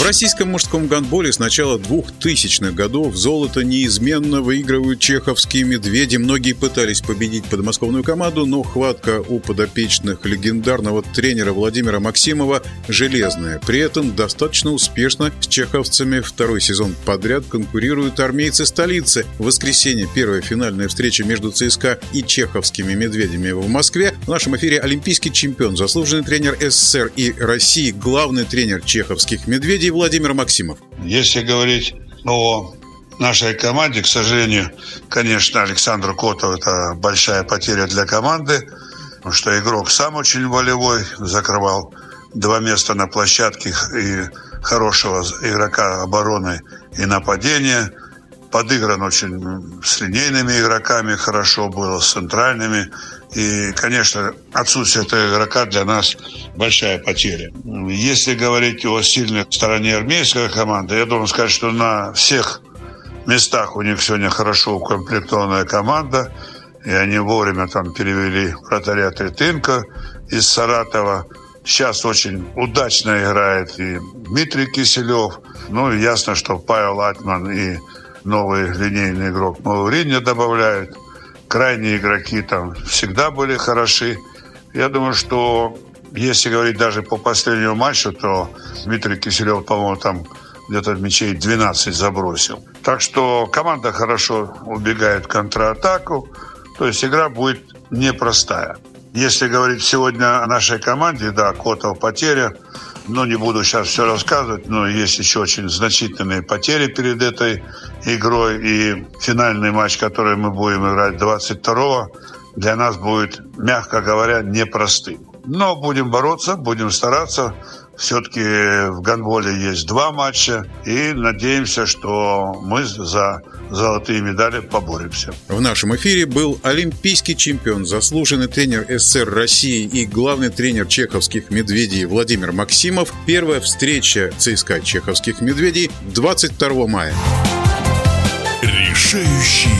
В российском мужском гандболе с начала 2000-х годов золото неизменно выигрывают чеховские медведи. Многие пытались победить подмосковную команду, но хватка у подопечных легендарного тренера Владимира Максимова железная. При этом достаточно успешно с чеховцами второй сезон подряд конкурируют армейцы столицы. В воскресенье первая финальная встреча между ЦСКА и чеховскими медведями в Москве. В нашем эфире олимпийский чемпион, заслуженный тренер СССР и России, главный тренер чеховских медведей Владимир Максимов. Если говорить о нашей команде, к сожалению, конечно, Александр Котов – это большая потеря для команды, потому что игрок сам очень волевой, закрывал два места на площадке и хорошего игрока обороны и нападения. Подыгран очень с линейными игроками хорошо было, с центральными. И, конечно, отсутствие этого игрока для нас большая потеря. Если говорить о сильной стороне армейской команды, я должен сказать, что на всех местах у них сегодня хорошо укомплектованная команда. И они вовремя там перевели вратаря Третынко из Саратова. Сейчас очень удачно играет и Дмитрий Киселев. Ну, и ясно, что Павел Атман и новый линейный игрок Мауринья добавляют крайние игроки там всегда были хороши. Я думаю, что если говорить даже по последнему матчу, то Дмитрий Киселев, по-моему, там где-то мячей 12 забросил. Так что команда хорошо убегает в контратаку. То есть игра будет непростая. Если говорить сегодня о нашей команде, да, Котов потеря – но не буду сейчас все рассказывать, но есть еще очень значительные потери перед этой игрой. И финальный матч, который мы будем играть 22-го, для нас будет, мягко говоря, непростым. Но будем бороться, будем стараться. Все-таки в гандболе есть два матча. И надеемся, что мы за золотые медали поборемся. В нашем эфире был олимпийский чемпион, заслуженный тренер СССР России и главный тренер чеховских медведей Владимир Максимов. Первая встреча ЦСКА чеховских медведей 22 мая. Решающий.